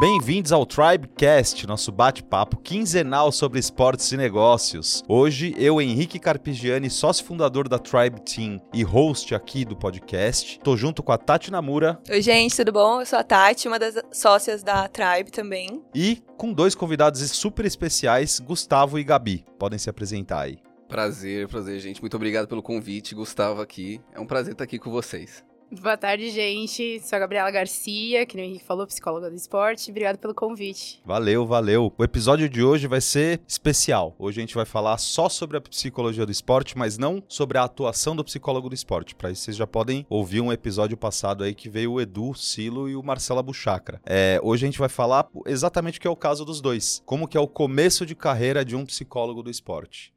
Bem-vindos ao Tribecast, nosso bate-papo quinzenal sobre esportes e negócios. Hoje, eu, Henrique Carpigiani, sócio fundador da Tribe Team e host aqui do podcast, tô junto com a Tati Namura. Oi, gente, tudo bom? Eu sou a Tati, uma das sócias da Tribe também. E com dois convidados super especiais, Gustavo e Gabi. Podem se apresentar aí. Prazer, prazer, gente. Muito obrigado pelo convite, Gustavo aqui. É um prazer estar aqui com vocês. Boa tarde, gente. Sou a Gabriela Garcia, que o Henrique falou, psicóloga do esporte. Obrigado pelo convite. Valeu, valeu. O episódio de hoje vai ser especial. Hoje a gente vai falar só sobre a psicologia do esporte, mas não sobre a atuação do psicólogo do esporte. Para isso, vocês já podem ouvir um episódio passado aí que veio o Edu, o Silo e o Marcela Buchacra. É, hoje a gente vai falar exatamente o que é o caso dos dois. Como que é o começo de carreira de um psicólogo do esporte.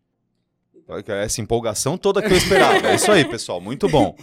Essa empolgação toda que eu esperava. É isso aí, pessoal. Muito bom.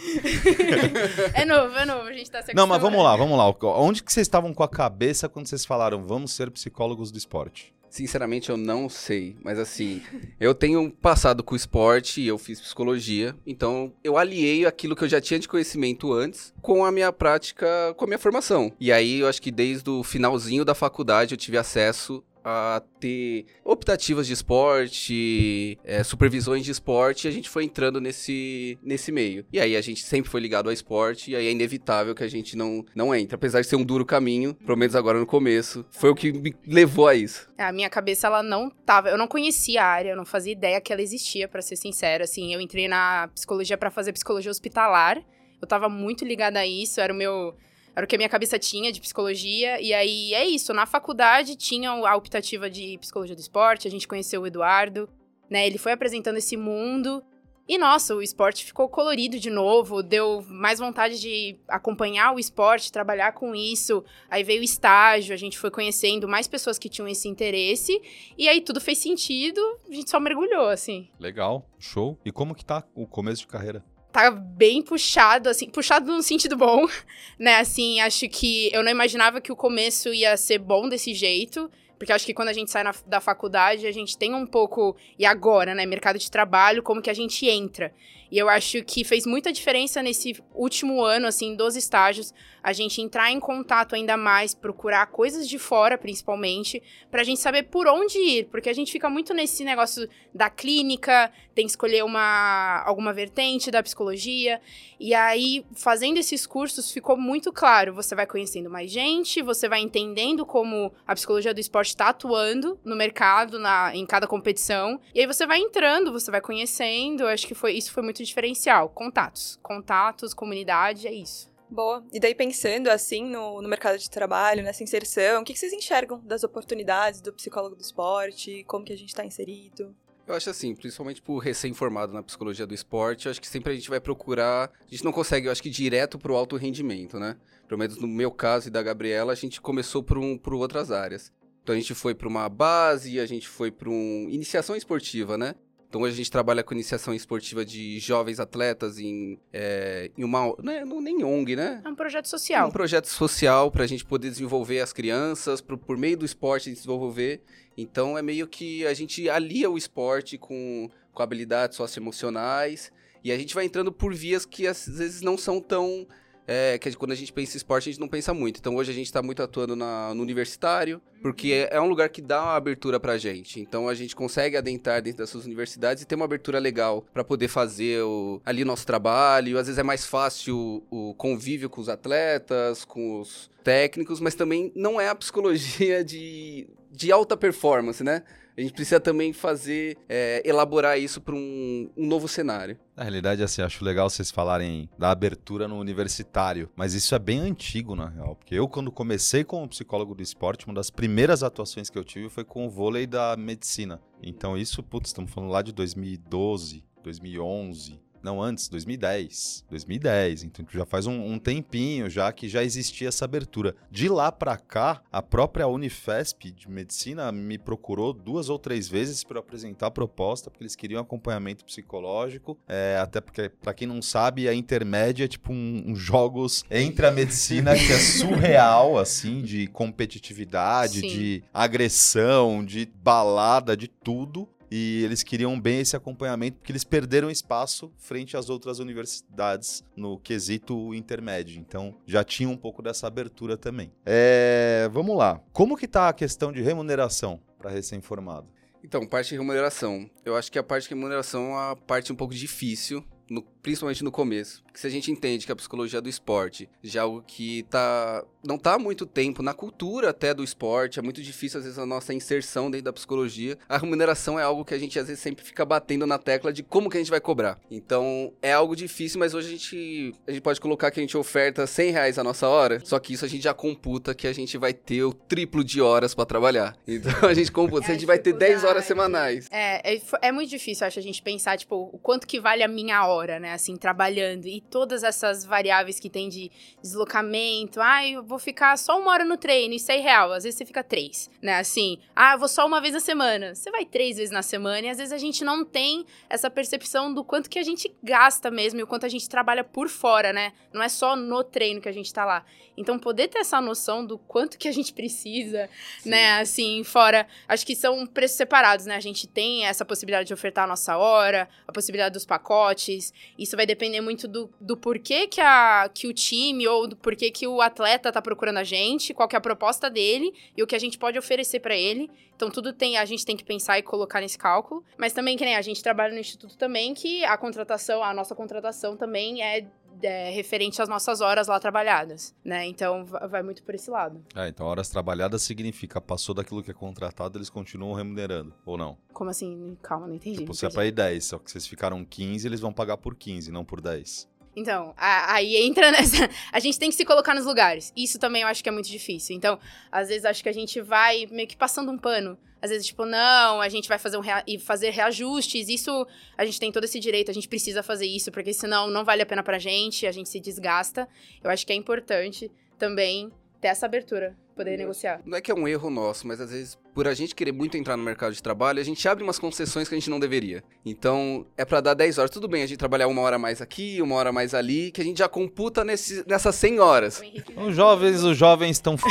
é novo, é novo. A gente tá se Não, mas vamos lá, vamos lá. Onde que vocês estavam com a cabeça quando vocês falaram vamos ser psicólogos do esporte? Sinceramente, eu não sei. Mas assim, eu tenho passado com o esporte e eu fiz psicologia. Então, eu aliei aquilo que eu já tinha de conhecimento antes com a minha prática, com a minha formação. E aí, eu acho que desde o finalzinho da faculdade eu tive acesso a ter optativas de esporte, é, supervisões de esporte, e a gente foi entrando nesse, nesse meio. E aí a gente sempre foi ligado ao esporte, e aí é inevitável que a gente não, não entre. Apesar de ser um duro caminho, pelo menos agora no começo, foi o que me levou a isso. A minha cabeça, ela não tava. Eu não conhecia a área, eu não fazia ideia que ela existia, para ser sincero. Assim, eu entrei na psicologia para fazer psicologia hospitalar. Eu tava muito ligada a isso, era o meu era o que a minha cabeça tinha de psicologia. E aí é isso. Na faculdade tinha a optativa de psicologia do esporte, a gente conheceu o Eduardo, né? Ele foi apresentando esse mundo. E nossa, o esporte ficou colorido de novo, deu mais vontade de acompanhar o esporte, trabalhar com isso. Aí veio o estágio, a gente foi conhecendo mais pessoas que tinham esse interesse, e aí tudo fez sentido, a gente só mergulhou, assim. Legal, show. E como que tá o começo de carreira? Tá bem puxado, assim, puxado num sentido bom, né? Assim, acho que eu não imaginava que o começo ia ser bom desse jeito. Porque acho que quando a gente sai na, da faculdade, a gente tem um pouco. E agora, né? Mercado de trabalho, como que a gente entra. E eu acho que fez muita diferença nesse último ano, assim, dos estágios, a gente entrar em contato ainda mais, procurar coisas de fora, principalmente, pra gente saber por onde ir. Porque a gente fica muito nesse negócio da clínica, tem que escolher uma, alguma vertente da psicologia. E aí, fazendo esses cursos, ficou muito claro. Você vai conhecendo mais gente, você vai entendendo como a psicologia do esporte está atuando no mercado, na, em cada competição. E aí você vai entrando, você vai conhecendo. Eu acho que foi, isso foi muito diferencial. Contatos. Contatos, comunidade, é isso. Boa. E daí, pensando assim no, no mercado de trabalho, nessa inserção, o que, que vocês enxergam das oportunidades do psicólogo do esporte? Como que a gente está inserido? Eu acho assim, principalmente por recém-formado na psicologia do esporte, eu acho que sempre a gente vai procurar. A gente não consegue, eu acho que direto para o alto rendimento, né? Pelo menos no meu caso e da Gabriela, a gente começou por, um, por outras áreas. Então a gente foi para uma base, a gente foi para um iniciação esportiva, né? Então hoje a gente trabalha com iniciação esportiva de jovens atletas em, é, em uma. Não é nem ONG, né? É um projeto social. É um projeto social para a gente poder desenvolver as crianças, pro, por meio do esporte desenvolver. Então é meio que a gente alia o esporte com, com habilidades socioemocionais e a gente vai entrando por vias que às vezes não são tão é, que quando a gente pensa em esporte, a gente não pensa muito. Então hoje a gente está muito atuando na, no universitário, porque é, é, um lugar que dá uma abertura pra gente. Então a gente consegue adentrar dentro dessas universidades e ter uma abertura legal para poder fazer o, ali o nosso trabalho. Às vezes é mais fácil o, o convívio com os atletas, com os técnicos, mas também não é a psicologia de, de alta performance, né? A gente precisa também fazer, é, elaborar isso para um, um, novo cenário. Na realidade, assim, acho legal vocês falarem da abertura no universitário, mas isso é bem antigo, na real, porque eu, quando comecei como psicólogo do esporte, uma das primeiras atuações que eu tive foi com o vôlei da medicina. Então, isso, putz, estamos falando lá de 2012, 2011. Não, antes, 2010. 2010. Então já faz um, um, tempinho já que já existia essa abertura. De lá para cá, a própria Unifesp de medicina me procurou duas ou três vezes para apresentar a proposta, porque eles queriam acompanhamento psicológico. É, até porque, para quem não sabe, a intermédia é tipo um, um, jogos entre a medicina que é surreal, assim, de competitividade, Sim. de agressão, de balada, de tudo e eles queriam bem esse acompanhamento porque eles perderam espaço frente às outras universidades no quesito intermédio. Então já tinha um pouco dessa abertura também. É, vamos lá. Como que tá a questão de remuneração para recém-formado? Então, parte de remuneração. Eu acho que a parte de remuneração é a parte um pouco difícil no, principalmente no começo. Porque se a gente entende que a psicologia do esporte já é algo que tá, não tá há muito tempo na cultura até do esporte, é muito difícil às vezes a nossa inserção dentro da psicologia. A remuneração é algo que a gente às vezes sempre fica batendo na tecla de como que a gente vai cobrar. Então é algo difícil, mas hoje a gente, a gente pode colocar que a gente oferta 100 reais a nossa hora, só que isso a gente já computa que a gente vai ter o triplo de horas para trabalhar. Então a gente computa, é a gente vai ter 10 horas semanais. É, é, é muito difícil, acho, a gente pensar, tipo, o quanto que vale a minha hora hora, né? Assim, trabalhando. E todas essas variáveis que tem de deslocamento. Ah, eu vou ficar só uma hora no treino, isso é real. Às vezes você fica três, né? Assim, ah, eu vou só uma vez na semana. Você vai três vezes na semana e às vezes a gente não tem essa percepção do quanto que a gente gasta mesmo e o quanto a gente trabalha por fora, né? Não é só no treino que a gente tá lá. Então, poder ter essa noção do quanto que a gente precisa, Sim. né? Assim, fora. Acho que são preços separados, né? A gente tem essa possibilidade de ofertar a nossa hora, a possibilidade dos pacotes. Isso vai depender muito do, do porquê que, a, que o time ou do porquê que o atleta tá procurando a gente, qual que é a proposta dele e o que a gente pode oferecer para ele. Então, tudo tem, a gente tem que pensar e colocar nesse cálculo. Mas também, que nem a gente trabalha no Instituto também, que a contratação, a nossa contratação também é é, referente às nossas horas lá trabalhadas, né? Então vai muito por esse lado. É, então horas trabalhadas significa passou daquilo que é contratado, eles continuam remunerando, ou não? Como assim? Calma, não entendi. Tipo, você é pra ir 10, só que vocês ficaram 15, eles vão pagar por 15, não por 10. Então, a, aí entra nessa. A gente tem que se colocar nos lugares. Isso também eu acho que é muito difícil. Então, às vezes acho que a gente vai meio que passando um pano. Às vezes, tipo, não, a gente vai fazer, um rea... fazer reajustes. Isso, a gente tem todo esse direito, a gente precisa fazer isso, porque senão não vale a pena pra gente, a gente se desgasta. Eu acho que é importante também ter essa abertura, poder negociar. Não é que é um erro nosso, mas às vezes, por a gente querer muito entrar no mercado de trabalho, a gente abre umas concessões que a gente não deveria. Então, é para dar 10 horas. Tudo bem a gente trabalhar uma hora mais aqui, uma hora mais ali, que a gente já computa nesse, nessas 100 horas. Os jovens, os jovens estão f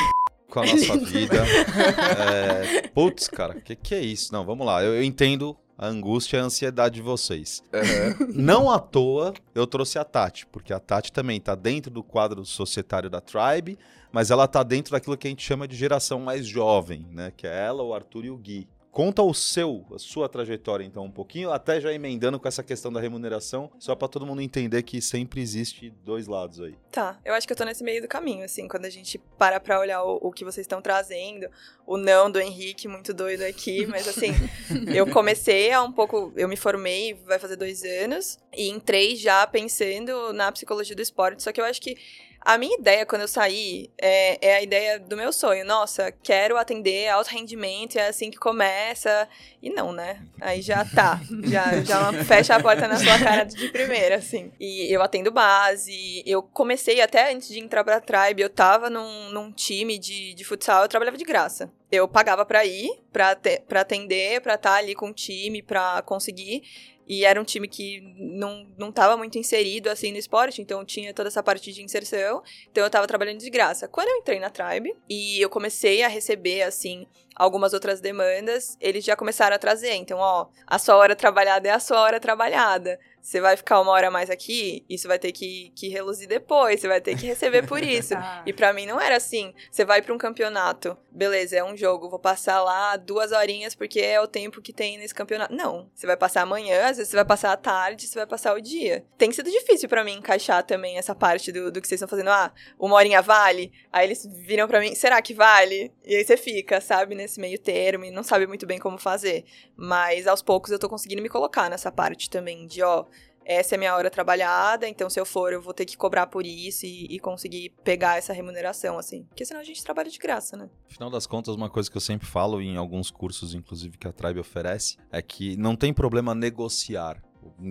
com a nossa vida. é, putz, cara, o que, que é isso? Não, vamos lá. Eu, eu entendo a angústia e a ansiedade de vocês. Uhum. Não à toa eu trouxe a Tati, porque a Tati também está dentro do quadro societário da Tribe, mas ela está dentro daquilo que a gente chama de geração mais jovem, né? Que é ela, o Arthur e o Gui. Conta o seu, a sua trajetória, então, um pouquinho, até já emendando com essa questão da remuneração, só para todo mundo entender que sempre existe dois lados aí. Tá, eu acho que eu tô nesse meio do caminho, assim, quando a gente para pra olhar o, o que vocês estão trazendo, o não do Henrique, muito doido aqui, mas assim, eu comecei a um pouco, eu me formei, vai fazer dois anos, e entrei já pensando na psicologia do esporte, só que eu acho que a minha ideia, quando eu saí, é, é, a ideia do meu sonho. Nossa, quero atender alto rendimento, é assim que começa. E não, né? Aí já tá. Já, já fecha a porta na sua cara de primeira, assim. E eu atendo base. Eu comecei até antes de entrar pra Tribe, eu tava num, num time de, de futsal, eu trabalhava de graça. Eu pagava pra ir, pra, te, pra atender, pra estar tá ali com o time, pra conseguir. E era um time que não, não tava muito inserido, assim, no esporte, então tinha toda essa parte de inserção. Então eu tava trabalhando de graça. Quando eu entrei na Tribe e eu comecei a receber, assim, algumas outras demandas, eles já começaram a trazer. Então, ó, a sua hora trabalhada é a sua hora trabalhada você vai ficar uma hora mais aqui, isso vai ter que, que reluzir depois, você vai ter que receber por isso. ah. E para mim não era assim. Você vai para um campeonato, beleza, é um jogo, vou passar lá duas horinhas porque é o tempo que tem nesse campeonato. Não, você vai passar amanhã, às vezes você vai passar a tarde, você vai passar o dia. Tem sido difícil para mim encaixar também essa parte do, do que vocês estão fazendo. Ah, uma horinha vale? Aí eles viram para mim, será que vale? E aí você fica, sabe, nesse meio termo e não sabe muito bem como fazer. Mas aos poucos eu tô conseguindo me colocar nessa parte também de, ó, essa é minha hora trabalhada, então se eu for, eu vou ter que cobrar por isso e, e, conseguir pegar essa remuneração, assim. Porque senão a gente trabalha de graça, né? Afinal das contas, uma coisa que eu sempre falo em alguns cursos, inclusive, que a Tribe oferece, é que não tem problema negociar.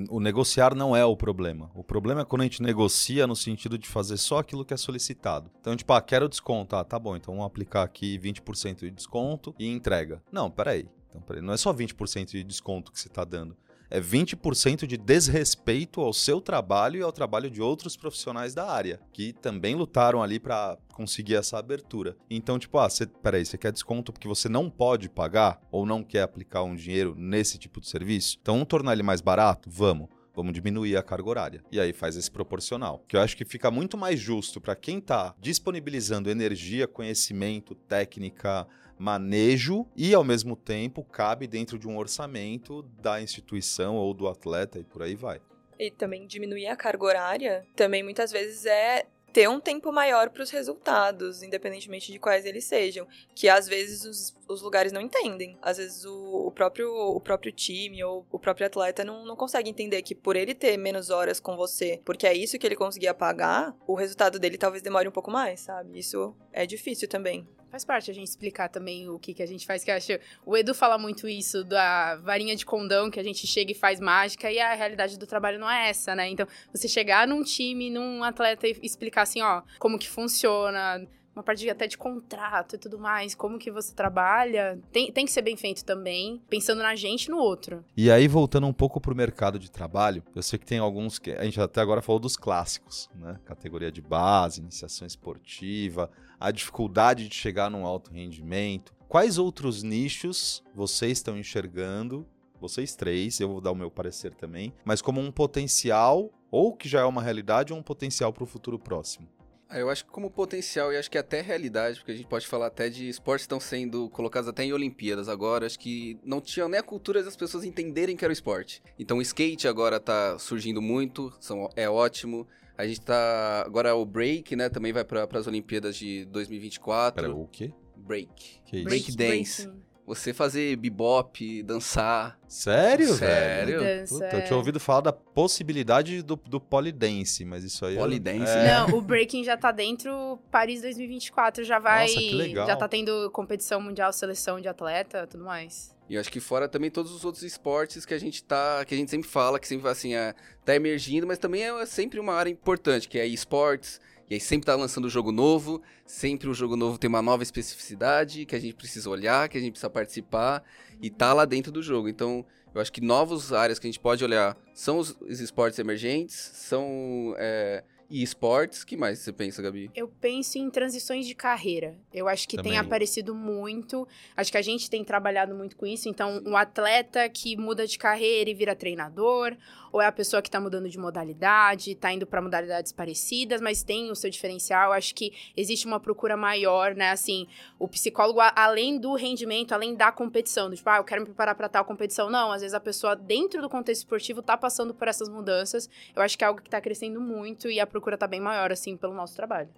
O negociar não é o problema. O problema é quando a gente negocia no sentido de fazer só aquilo que é solicitado. Então, tipo, ah, quero desconto. Ah, tá bom, então vamos aplicar aqui 20% de desconto e entrega. Não, peraí. Então, peraí. Não é só 20% de desconto que você está dando é 20% de desrespeito ao seu trabalho e ao trabalho de outros profissionais da área, que também lutaram ali para conseguir essa abertura. Então, tipo, ah, você, peraí, você quer desconto porque você não pode pagar ou não quer aplicar um dinheiro nesse tipo de serviço? Então, vamos tornar ele mais barato? Vamos. Vamos diminuir a carga horária. E aí faz esse proporcional. Que eu acho que fica muito mais justo para quem está disponibilizando energia, conhecimento, técnica, manejo e, ao mesmo tempo, cabe dentro de um orçamento da instituição ou do atleta e por aí vai. E também diminuir a carga horária também muitas vezes é ter um tempo maior para os resultados, independentemente de quais eles sejam, que às vezes os, os lugares não entendem. Às vezes o, o, próprio, o próprio time ou o próprio atleta não, não consegue entender que por ele ter menos horas com você, porque é isso que ele conseguia pagar, o resultado dele talvez demore um pouco mais, sabe? Isso é difícil também. Faz parte a gente explicar também o que, que a gente faz, que eu acho. O Edu fala muito isso da varinha de condão, que a gente chega e faz mágica, e a realidade do trabalho não é essa, né? Então, você chegar num time, num atleta e explicar assim, ó, como que funciona, uma parte até de contrato e tudo mais, como que você trabalha, tem, tem que ser bem feito também, pensando na gente e no outro. E aí, voltando um pouco pro mercado de trabalho, eu sei que tem alguns que a gente até agora falou dos clássicos, né? Categoria de base, iniciação esportiva, a dificuldade de chegar num alto rendimento. Quais outros nichos vocês estão enxergando? Vocês três, eu vou dar o meu parecer também, mas como um potencial, ou que já é uma realidade, ou um potencial para o futuro próximo. Ah, eu acho que como potencial e acho que até realidade, porque a gente pode falar até de esportes que estão sendo colocados até em Olimpíadas agora, acho que não tinham nem a cultura das pessoas entenderem que era o esporte. Então o skate agora tá surgindo muito, são, é ótimo. A gente tá. Agora o break, né? Também vai para as Olimpíadas de 2024. Pera, o quê? Break. Que break isso? dance. Você fazer bebop, dançar. Sério, Sério? velho? Puta, eu tinha ouvido falar da possibilidade do, do polidense, mas isso aí... Polidense? É... Não, o breaking já tá dentro, Paris 2024 já vai... Nossa, que legal. Já tá tendo competição mundial, seleção de atleta, tudo mais. E eu acho que fora também todos os outros esportes que a gente tá, que a gente sempre fala, que sempre assim, é, tá emergindo, mas também é sempre uma área importante, que é esportes, e aí sempre tá lançando jogo novo, sempre o jogo novo tem uma nova especificidade que a gente precisa olhar, que a gente precisa participar e tá lá dentro do jogo. Então, eu acho que novas áreas que a gente pode olhar são os, os esportes emergentes, são é, e esportes, que mais você pensa, Gabi? Eu penso em transições de carreira. Eu acho que Também. tem aparecido muito. Acho que a gente tem trabalhado muito com isso. Então, um atleta que muda de carreira e vira treinador, ou é a pessoa que está mudando de modalidade, está indo para modalidades parecidas, mas tem o seu diferencial. Acho que existe uma procura maior, né? Assim, o psicólogo, além do rendimento, além da competição, do tipo, ah, eu quero me preparar para tal competição. Não, às vezes a pessoa, dentro do contexto esportivo, está passando por essas mudanças. Eu acho que é algo que está crescendo muito e a procura está bem maior, assim, pelo nosso trabalho.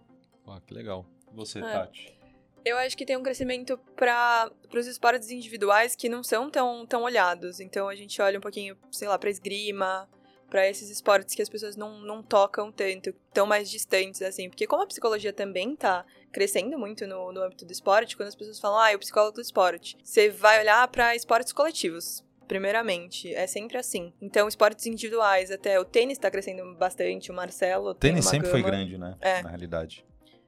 Ah, que legal. Você, é. Tati? Eu acho que tem um crescimento para os esportes individuais que não são tão, tão olhados. Então a gente olha um pouquinho, sei lá, para esgrima, para esses esportes que as pessoas não, não tocam tanto, tão mais distantes, assim. Porque como a psicologia também tá crescendo muito no, no âmbito do esporte, quando as pessoas falam, ah, eu psicólogo do esporte, você vai olhar para esportes coletivos. Primeiramente, é sempre assim. Então, esportes individuais, até o tênis está crescendo bastante, o Marcelo. O tênis sempre gama. foi grande, né? É. Na realidade.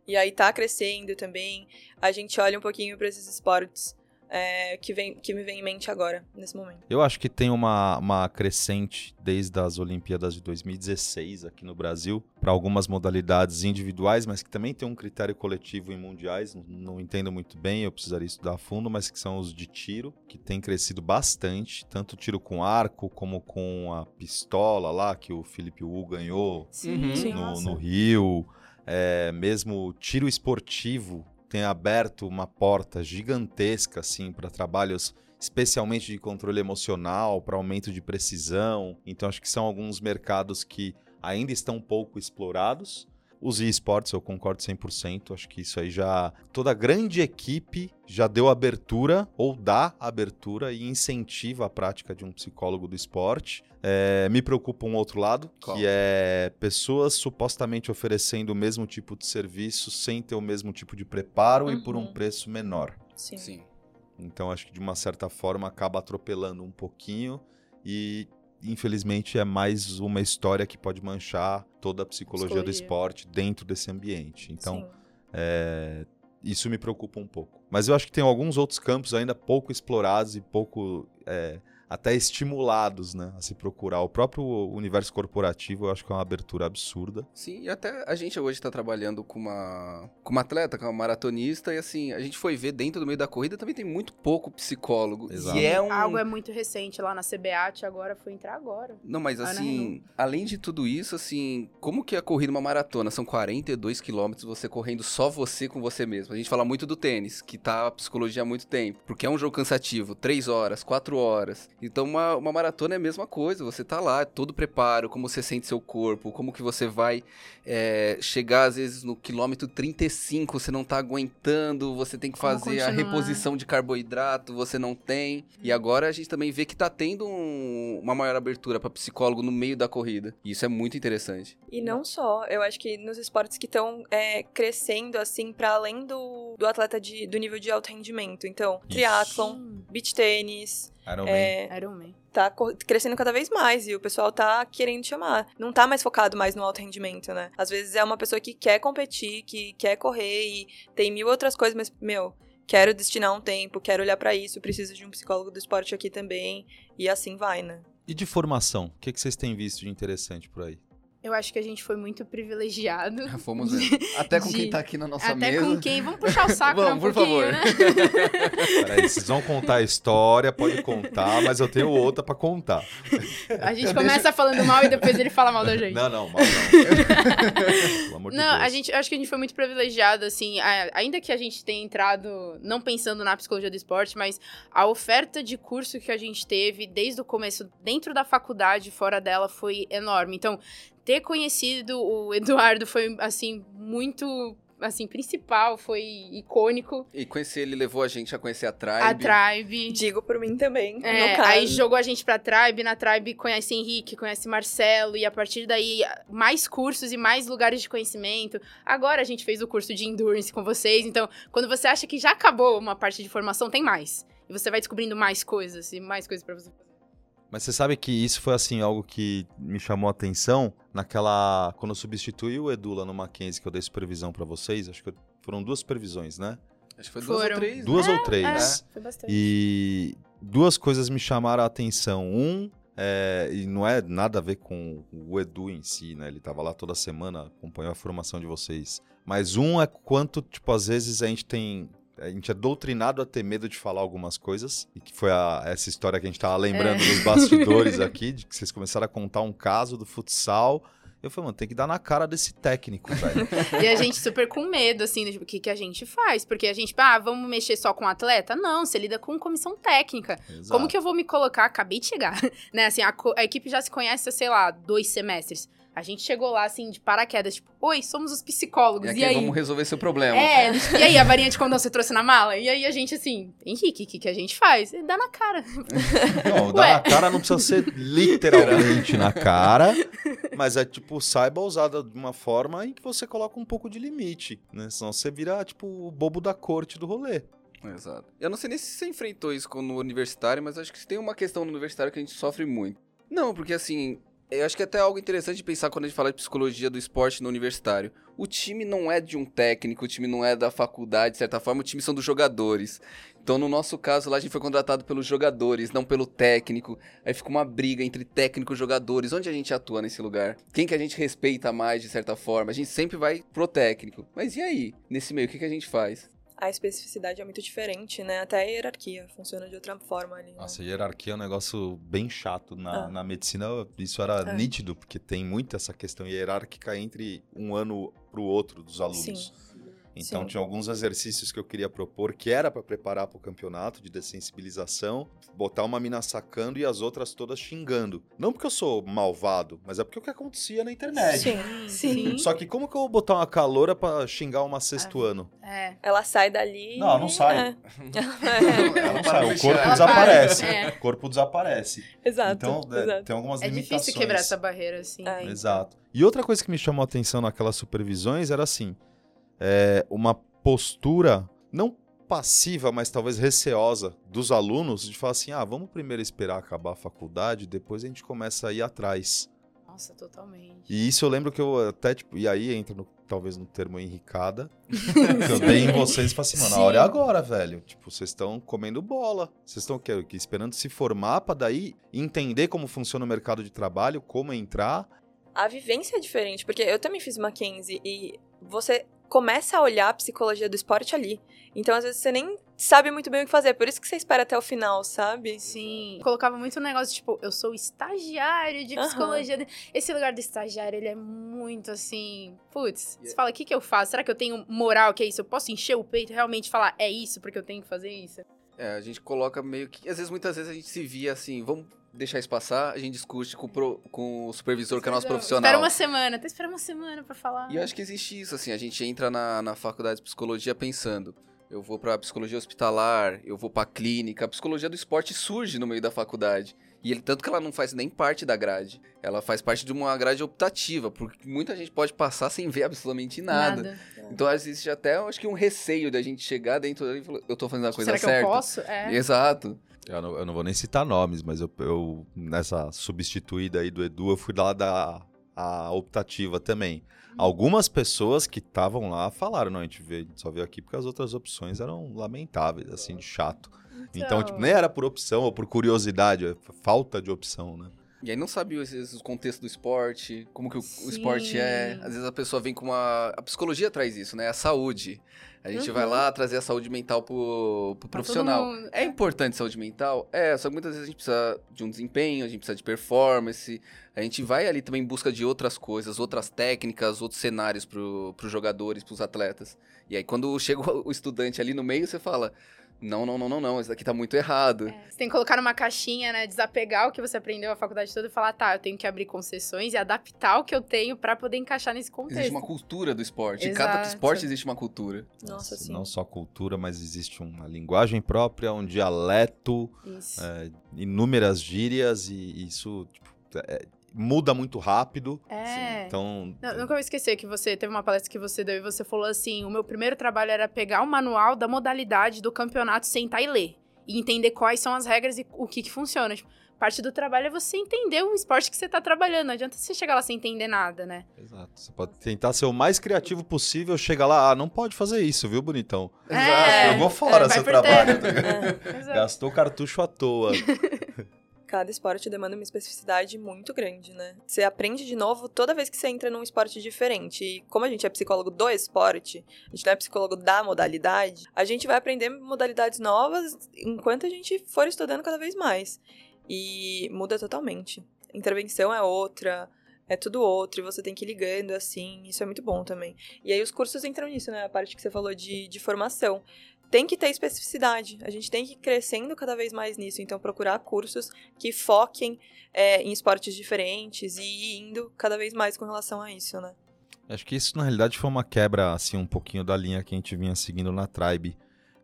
E aí tá crescendo também. A gente olha um pouquinho para esses esportes é, que, vem, que me vem em mente agora, nesse momento. Eu acho que tem uma, uma crescente desde as Olimpíadas de 2016 aqui no Brasil, para algumas modalidades individuais, mas que também tem um critério coletivo em mundiais. Não, não, entendo muito bem, eu precisaria estudar a fundo, mas que são os de tiro, que tem crescido bastante, tanto tiro com arco como com a pistola lá, que o Felipe Wu ganhou Sim, no, no Rio é, mesmo tiro esportivo tem aberto uma porta gigantesca assim para trabalhos especialmente de controle emocional, para aumento de precisão. Então acho que são alguns mercados que ainda estão pouco explorados os esportes, eu concordo 100%. Acho que isso aí já. Toda grande equipe já deu abertura ou dá abertura e incentiva a prática de um psicólogo do esporte. É, me preocupa um outro lado, Qual? que é pessoas supostamente oferecendo o mesmo tipo de serviço sem ter o mesmo tipo de preparo uhum. e por um uhum. preço menor. Sim. Sim. Então acho que de uma certa forma acaba atropelando um pouquinho e infelizmente, é mais uma história que pode manchar toda a psicologia, psicologia. do esporte dentro desse ambiente. Então, é, isso me preocupa um pouco. Mas eu acho que tem alguns outros campos ainda pouco explorados e pouco é, até estimulados, né, a se procurar. O próprio universo corporativo, eu acho que é uma abertura absurda. Sim, e até a gente hoje tá trabalhando com uma, com uma atleta, com uma maratonista, e assim, a gente foi ver dentro do meio da corrida também tem muito pouco psicólogo. Exato. E é um... Algo é muito recente lá na CBAT, agora foi entrar agora. Não, mas assim, além de tudo isso, assim, como que é a corrida uma maratona? São 42 quilômetros você correndo só você com você mesmo. A gente fala muito do tênis, que tá a psicologia há muito tempo, porque é um jogo cansativo, 3 horas, 4 horas. Então uma, uma maratona é a mesma coisa, você tá lá, todo preparo, como você sente seu corpo, como que você vai é, chegar às vezes no quilômetro 35, você não tá aguentando, você tem que Como fazer a continuar. reposição de carboidrato, você não tem. E agora a gente também vê que tá tendo um- uma maior abertura para psicólogo no meio da corrida. E isso é muito interessante. E não só, eu acho que nos esportes que estão crescendo, assim, para além do, do atleta de, do nível de alto rendimento. Então, triatlon, beach tênis, Iron Man. é, Iron Man. tá crescendo cada vez mais e o pessoal tá querendo chamar. Não tá mais focado mais no alto rendimento, né? Às vezes é uma pessoa que quer competir, que quer correr e tem mil outras coisas, mas, meu, quero destinar um tempo, quero olhar pra isso, preciso de um psicólogo do esporte aqui também. E assim vai, né? E de formação, o que, que vocês têm visto de interessante por aí? Eu acho que a gente foi muito privilegiado. Fomos ver. Até com De- quem tá aqui na nossa Até mesa. com quem? Vamos puxar o saco né, um Vamos, por pouquinho, favor. né? Peraí, vocês vão contar a história, pode contar, mas eu tenho outra pra contar. A gente começa falando mal e depois ele fala mal da gente. Não, não, mal não. Pelo amor de Não, Deus. a gente, eu acho que a gente foi muito privilegiado, assim, a- ainda que a gente tenha entrado não pensando na psicologia do esporte, mas a oferta de curso que a gente teve desde o começo, dentro da faculdade, fora dela, foi enorme. Então, ter conhecido o Eduardo foi, assim, muito, assim, principal, foi icônico. E conhecer ele levou a gente a conhecer a Tribe. A Tribe. Digo por mim também, É, no caso. aí jogou a gente pra Tribe, na Tribe conhece Henrique, conhece Marcelo, e a partir daí mais cursos e mais lugares de conhecimento. Agora a gente fez o curso de Endurance com vocês, então quando você acha que já acabou uma parte de formação, tem mais. E você vai descobrindo mais coisas e mais coisas pra você fazer. Mas você sabe que isso foi assim algo que me chamou a atenção naquela quando eu substituí o Edu lá no Mackenzie que eu dei supervisão pra vocês, acho que foram duas supervisões, né? Acho que foi duas Foram. ou três. Duas né? ou três. Foi bastante. E duas coisas me chamaram a atenção. Um, é, e não é nada a ver com o Edu em si, né? Ele tava lá toda semana, acompanhou a formação de vocês. Mas um é quanto, tipo, às vezes a gente tem. A gente é doutrinado a ter medo de falar algumas coisas. E que foi a- essa história que a gente tava lembrando nos bastidores aqui, de que vocês começaram a contar um caso do futsal. Eu falei, mano, tem que dar na cara desse técnico, velho. E a gente super com medo, assim, do que, que a gente faz. Porque a gente, ah, vamos mexer só com atleta? Não, você lida com comissão técnica. Exato. Como que eu vou me colocar? Acabei de chegar, né? Assim, a, a equipe já se conhece há, sei lá, dois semestres. A gente chegou lá, assim, de paraquedas, tipo, oi, somos os psicólogos, E e, aí? vamos resolver seu problema. É, e aí, a varinha de condão você trouxe na mala? E aí a gente, assim, Henrique, o que, que a gente faz? E Dá na cara. Não, Ué. dar na cara não precisa ser literalmente na cara, mas é tipo, saiba usar de uma forma em que você coloca um pouco de limite, né? Senão você vira, tipo, o bobo da corte do rolê. Exato. Eu não sei nem se você enfrentou isso no universitário, mas acho que tem uma questão no universitário que a gente sofre muito. Não, porque assim, eu acho que é até algo interessante de pensar quando a gente fala de psicologia do esporte no universitário. O time não é de um técnico, o time não é da faculdade, de certa forma, o time são dos jogadores. Então, no nosso caso, lá a gente foi contratado pelos jogadores, não pelo técnico. Aí fica uma briga entre técnico e jogadores. Onde a gente atua nesse lugar? Quem que a gente respeita mais, de certa forma? A gente sempre vai pro técnico. Mas e aí? Nesse meio, o que, que a gente faz? A especificidade é muito diferente, né? Até a hierarquia funciona de outra forma ali. né? Nossa, hierarquia é um negócio bem chato. Na, Ah. na medicina, isso era É. nítido, porque tem muito essa questão hierárquica entre um ano pro outro dos alunos. Sim. Então Sim. tinha alguns exercícios que eu queria propor que era para preparar para o campeonato de dessensibilização, botar uma mina sacando e as outras todas xingando. Não porque eu sou malvado, mas é porque é o que acontecia na internet. Sim, sim. Só que como que eu vou botar uma caloura pra xingar uma sexto ano? É. Ela sai dali. Não, não sai. É. Ela não sai, o corpo Ela desaparece. para, é. O corpo desaparece. exato. Então, é, exato. tem algumas É limitações. difícil quebrar essa barreira, assim. É. Exato. E outra coisa que me chamou a atenção naquelas supervisões era assim, é, uma postura não passiva, mas talvez receosa dos alunos de falar assim, ah, vamos primeiro esperar acabar a faculdade, depois a gente começa a ir atrás. Nossa, totalmente. E isso eu lembro que eu até, tipo, e aí entra no, talvez no termo enricada, que eu dei em vocês e falei assim, mano, a hora é Sim. agora, velho. Tipo, vocês estão comendo bola. Vocês estão Esperando se formar pra daí entender como funciona o mercado de trabalho, como entrar. A vivência é diferente, porque eu também fiz Mackenzie e você começa a olhar a psicologia do esporte ali. Então, às vezes, você nem sabe muito bem o que fazer. Por isso que você espera até o final, sabe? Sim. Colocava muito um negócio, tipo, eu sou estagiário de psicologia. Esse lugar do estagiário, ele é muito assim. Putz, você fala, o que, que eu faço? Será que eu tenho moral que é isso? Eu posso encher o peito e realmente falar, é isso, porque eu tenho que fazer isso? É, a gente coloca meio que. Às vezes, muitas vezes a gente se via assim, vamos deixar isso passar, a gente discute com o, pro- com o supervisor, que é nosso profissional. Espera uma semana, até espera uma semana pra falar. E eu acho que existe isso, assim, a gente entra na, na faculdade de psicologia pensando, eu vou pra psicologia hospitalar, eu vou pra clínica, a psicologia do esporte surge no meio da faculdade. E ele, tanto que ela não faz nem parte da grade, ela faz parte de uma grade optativa, porque muita gente pode passar sem ver absolutamente nada. Então existe até, eu acho que um receio da gente chegar dentro e falar, eu tô fazendo a coisa Será que certa. eu posso? É. Exato. Eu não, eu não vou nem citar nomes, mas eu, eu, nessa substituída aí do Edu, eu fui lá da a optativa também. Algumas pessoas que estavam lá falaram, não, a gente, veio, a gente só veio aqui porque as outras opções eram lamentáveis, assim, de chato. Então, tipo, nem era por opção ou por curiosidade, é falta de opção, né? E aí não sabia às vezes, o contexto do esporte, como que o, o esporte é. Às vezes a pessoa vem com uma. A psicologia traz isso, né? A saúde. A gente Uhum. vai lá trazer a saúde mental pro, pro profissional. mundo. É importante saúde mental? É, só que muitas vezes a gente precisa de um desempenho, a gente precisa de performance. A gente vai ali também em busca de outras coisas, outras técnicas, outros cenários pro, pros jogadores, pros atletas. E aí quando chega o estudante ali no meio, você fala. Não, não, não, não, não, isso daqui tá muito errado. É, Você tem que colocar numa caixinha, né? Desapegar o que você aprendeu a faculdade toda e falar, tá, eu tenho que abrir concessões e adaptar o que eu tenho pra poder encaixar nesse contexto. Existe uma cultura do esporte. Em cada Exato. esporte existe uma cultura. Nossa, sim. Não só cultura, mas existe uma linguagem própria, um dialeto, Isso. é, inúmeras gírias e isso tipo, é, muda muito rápido. É. Então, Não, nunca vou esquecer que você teve uma palestra que você deu e você falou assim: o meu primeiro trabalho era pegar o manual da modalidade do campeonato, sentar e ler. E entender quais são as regras e o que, que funciona. Tipo, parte do trabalho é você entender o esporte que você tá trabalhando. Não adianta você chegar lá sem entender nada, né? Exato. Você pode tentar ser o mais criativo possível, chega lá, ah, não pode fazer isso, viu, bonitão? É, Jogou fora é, seu trabalho. tá? É. Gastou cartucho à toa. Cada esporte demanda uma especificidade muito grande, né? Você aprende de novo toda vez que você entra num esporte diferente. E como a gente é psicólogo do esporte, a gente não é psicólogo da modalidade, a gente vai aprender modalidades novas enquanto a gente for estudando cada vez mais. E muda totalmente. Intervenção é outra, é tudo outro, e você tem que ir ligando assim, isso é muito bom também. E aí os cursos entram nisso, né? A parte que você falou de, de formação. Tem que ter especificidade. A gente tem que ir crescendo cada vez mais nisso. Então, procurar cursos que foquem é, em esportes diferentes e ir indo cada vez mais com relação a isso, né? Acho que isso, na realidade, foi uma quebra, assim, um pouquinho da linha que a gente vinha seguindo na Tribe.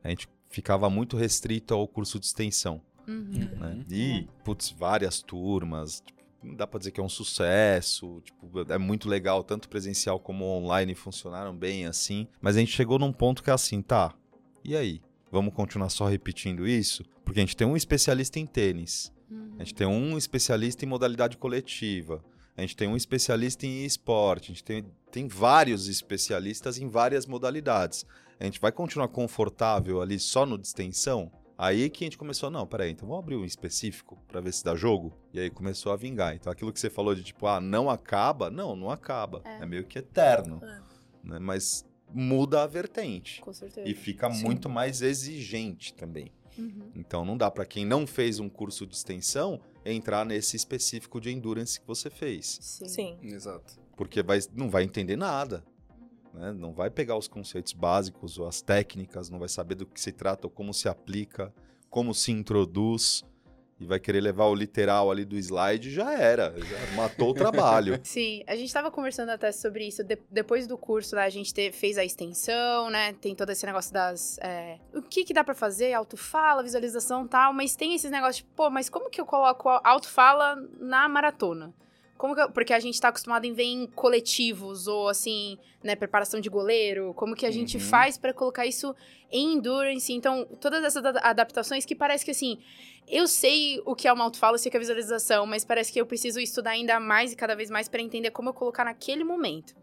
A gente ficava muito restrito ao curso de extensão, Uhum. né? E, putz, várias turmas, tipo, não dá pra dizer que é um sucesso, tipo, é muito legal, tanto presencial como online funcionaram bem, assim. Mas a gente chegou num ponto que é assim, tá, e aí? Vamos continuar só repetindo isso? Porque a gente tem um especialista em tênis, Uhum. a gente tem um especialista em modalidade coletiva. A gente tem um especialista em esporte. A gente tem, tem vários especialistas em várias modalidades. A gente vai continuar confortável ali só no distensão? Aí que a gente começou, não, peraí, então vamos abrir um específico pra ver se dá jogo? E aí começou a vingar. Então aquilo que você falou de tipo, ah, não acaba? Não, não acaba. É, É. meio que eterno. É. né? Mas muda a vertente. Com certeza. E fica Sim. muito mais exigente também. Uhum. Então não dá para quem não fez um curso de extensão entrar nesse específico de endurance que você fez, Sim. Sim. Exato. porque vai, não vai entender nada. né? Não vai pegar os conceitos básicos ou as técnicas, não vai saber do que se trata ou como se aplica, como se introduz e vai querer levar o literal ali do slide, já era, já matou o trabalho. Sim, a gente tava conversando até sobre isso. de- depois do curso, né, a gente te- fez a extensão, né? Tem todo esse negócio das. é, o que que dá pra fazer? Autofala, visualização tal. Mas tem esses negócios, tipo, pô, mas como que eu coloco autofala na maratona? Como que eu- porque a gente tá acostumado em ver em coletivos ou assim, né, preparação de goleiro, como que a gente Uhum. faz pra colocar isso em endurance. Então, todas essas ada- adaptações que parece que assim, eu sei o que é uma autofala, eu sei o que é visualização, mas parece que eu preciso estudar ainda mais e cada vez mais pra entender como eu colocar naquele momento,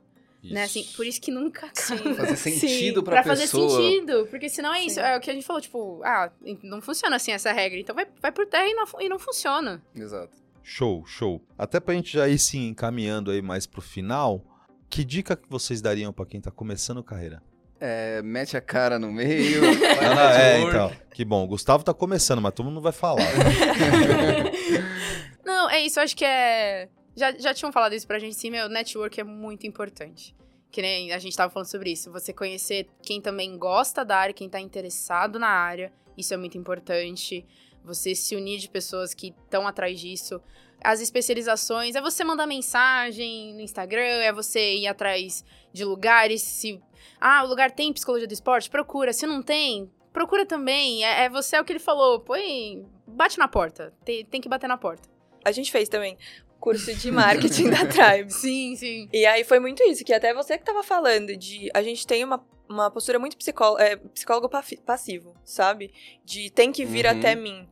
né? Assim, por isso que nunca acaba. Fazer sentido pra, Pra fazer pessoa. sentido, porque senão é isso, Sim. é o que a gente falou, tipo, ah, não funciona assim essa regra, então vai, vai por terra e não, e não funciona. Exato. Show, show. Até pra gente já ir se encaminhando aí mais pro final, que dica que vocês dariam pra quem tá começando carreira? É, mete a cara no meio. Ah, faz não, é, então. Que bom, o Gustavo tá começando, mas todo mundo vai falar. Não, é isso, acho que é. Já, já tinham falado isso pra gente, sim, meu, network é muito importante. Que nem a gente tava falando sobre isso. Você conhecer quem também gosta da área, quem tá interessado na área, isso é muito importante. Você se unir de pessoas que estão atrás disso. As especializações, é você mandar mensagem no Instagram, é você ir atrás de lugares. Se. Ah, o lugar tem psicologia do esporte? Procura. Se não tem, procura também. É, é você, é o que ele falou. Põe. Bate na porta. Tem, tem que bater na porta. A gente fez também curso de marketing da Tribe. Sim, sim. E aí foi muito isso, que até você que tava falando de. A gente tem uma, uma postura muito psicó é, psicólogo passivo, sabe? De tem que vir Uhum. até mim.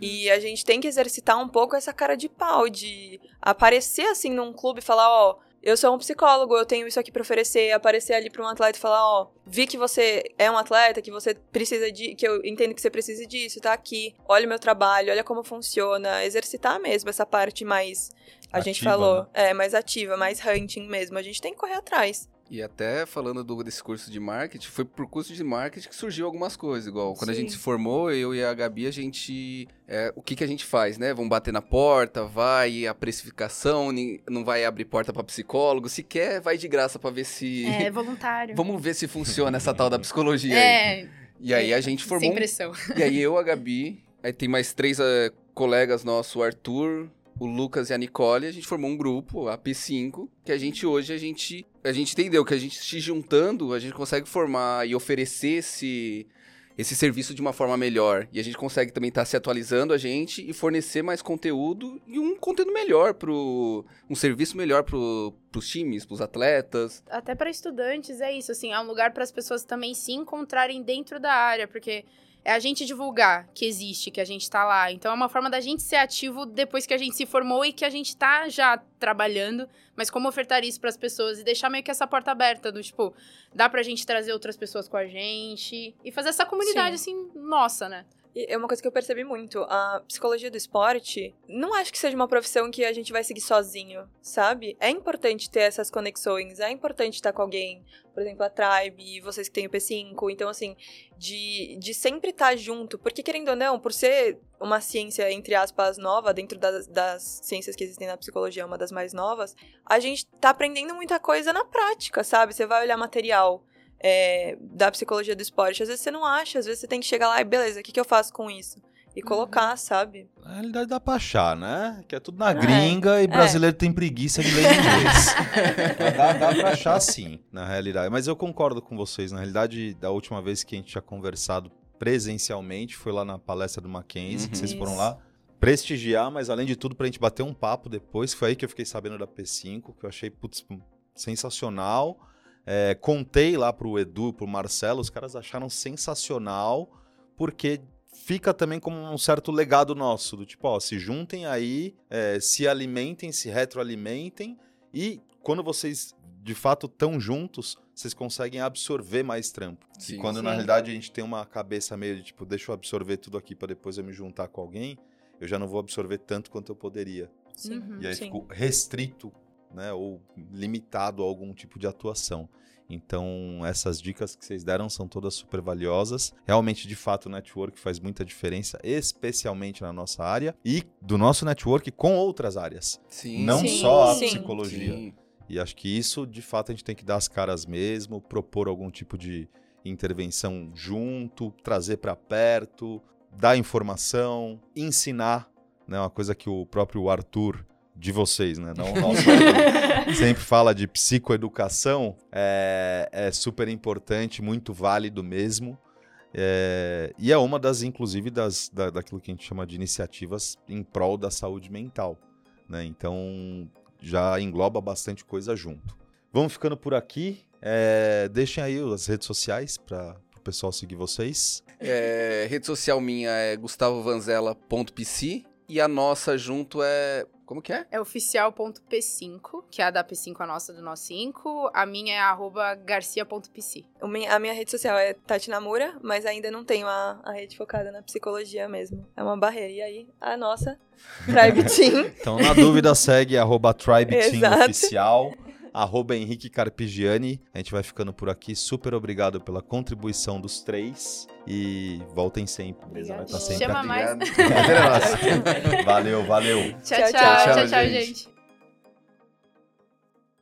E a gente tem que exercitar um pouco essa cara de pau, de aparecer assim num clube e falar, ó. Eu sou um psicólogo, eu tenho isso aqui pra oferecer, aparecer ali pra um atleta e falar, ó, vi que você é um atleta, que você precisa de, que eu entendo que você precisa disso, tá aqui. Olha o meu trabalho, olha como funciona, exercitar mesmo essa parte mais a gente Ativa, falou, né? é, mais ativa, mais hunting mesmo. A gente tem que correr atrás. E até falando do, desse curso de marketing, foi por curso de marketing que surgiu algumas coisas, igual quando a Sim. gente se formou, eu e a Gabi, a gente. é, o que, que a gente faz, né? Vamos bater na porta, vai a precificação, não vai abrir porta pra psicólogo. Se quer, vai de graça pra ver se. É voluntário. Vamos ver se funciona essa tal da psicologia aí. É, E aí a gente formou. sem um- pressão. E aí eu, a Gabi, aí tem mais três eh, colegas nossos, o Arthur, o Lucas e a Nicole, a gente formou um grupo, a P5, que a gente hoje, a gente, a gente entendeu que a gente se juntando, a gente consegue formar e oferecer esse, esse serviço de uma forma melhor. E a gente consegue também estar se atualizando a gente e fornecer mais conteúdo e um conteúdo melhor pro... um serviço melhor pro, pros times, pros atletas. Até para estudantes é isso, assim, é um lugar para as pessoas também se encontrarem dentro da área, porque é a gente divulgar que existe, que a gente tá lá. Então é uma forma da gente ser ativo depois que a gente se formou e que a gente tá já trabalhando, mas como ofertar isso para as pessoas e deixar meio que essa porta aberta do tipo, dá pra gente trazer outras pessoas com a gente e fazer essa comunidade assim, nossa, né? É uma coisa que eu percebi muito. A psicologia do esporte, não acho que seja uma profissão que a gente vai seguir sozinho, sabe? É importante ter essas conexões, é importante estar com alguém, por exemplo, a Tribe, vocês que têm o P5. Então, assim, de, de sempre estar junto. Porque, querendo ou não, por ser uma ciência, entre aspas, nova, dentro das, das ciências que existem na psicologia, uma das mais novas, a gente tá aprendendo muita coisa na prática, sabe? Você vai olhar material é, da psicologia do esporte. Às vezes você não acha, às vezes você tem que chegar lá e beleza, o que, que eu faço com isso? E colocar, sabe? Na realidade dá pra achar, né? Que é tudo na É, gringa e brasileiro tem preguiça de ler inglês. Dá, dá pra achar sim, na realidade. Mas eu concordo com vocês. Na realidade, da última vez que a gente tinha conversado presencialmente foi lá na palestra do Mackenzie, que Uhum. vocês foram Isso. lá prestigiar, mas além de tudo, pra gente bater um papo depois. Foi aí que eu fiquei sabendo da P5, que eu achei, putz, sensacional. É, contei lá pro Edu, pro Marcelo, os caras acharam sensacional, porque fica também como um certo legado nosso, do tipo, ó, se juntem aí, é, se alimentem, se retroalimentem, e quando vocês de fato estão juntos, vocês conseguem absorver mais trampo. Sim. e quando na Sim. realidade a gente tem uma cabeça meio de tipo, deixa eu absorver tudo aqui para depois eu me juntar com alguém, eu já não vou absorver tanto quanto eu poderia. Sim. Uhum. E aí Sim. fico restrito, né, ou limitado a algum tipo de atuação. Então, essas dicas que vocês deram são todas super valiosas. Realmente, de fato, o network faz muita diferença, especialmente na nossa área e do nosso network com outras áreas, Sim. não Sim, só a sim. psicologia. Sim. E acho que isso, de fato, a gente tem que dar as caras mesmo, propor algum tipo de intervenção junto, trazer para perto, dar informação, ensinar, né? Uma coisa que o próprio Arthur de vocês, né? Não o nosso sempre fala de psicoeducação, é, é super importante, muito válido mesmo. É, e é uma das, inclusive, das, da, daquilo que a gente chama de iniciativas em prol da saúde mental. Né? Então, já engloba bastante coisa junto. Vamos ficando por aqui. É, deixem aí as redes sociais para o pessoal seguir vocês. É, rede social minha é gustavovanzela.pc e a nossa junto é. Como que é? É oficial.p5, que é a da P5, a nossa do nosso 5. A minha é arroba garcia.pc. A minha rede social é Tati Namura, mas ainda não tenho a, a rede focada na psicologia mesmo. É uma barreira. E aí, a nossa, Tribe Team. Então, na dúvida, segue arroba Tribe Team. Oficial, arroba Henrique Carpigiani. A gente vai ficando por aqui. Super obrigado pela contribuição dos três. E voltem sempre. Beleza? Vai estar sempre Chama mais. Obrigado. Valeu, valeu. Tchau, Tchau, tchau, tchau, tchau, tchau, gente. gente.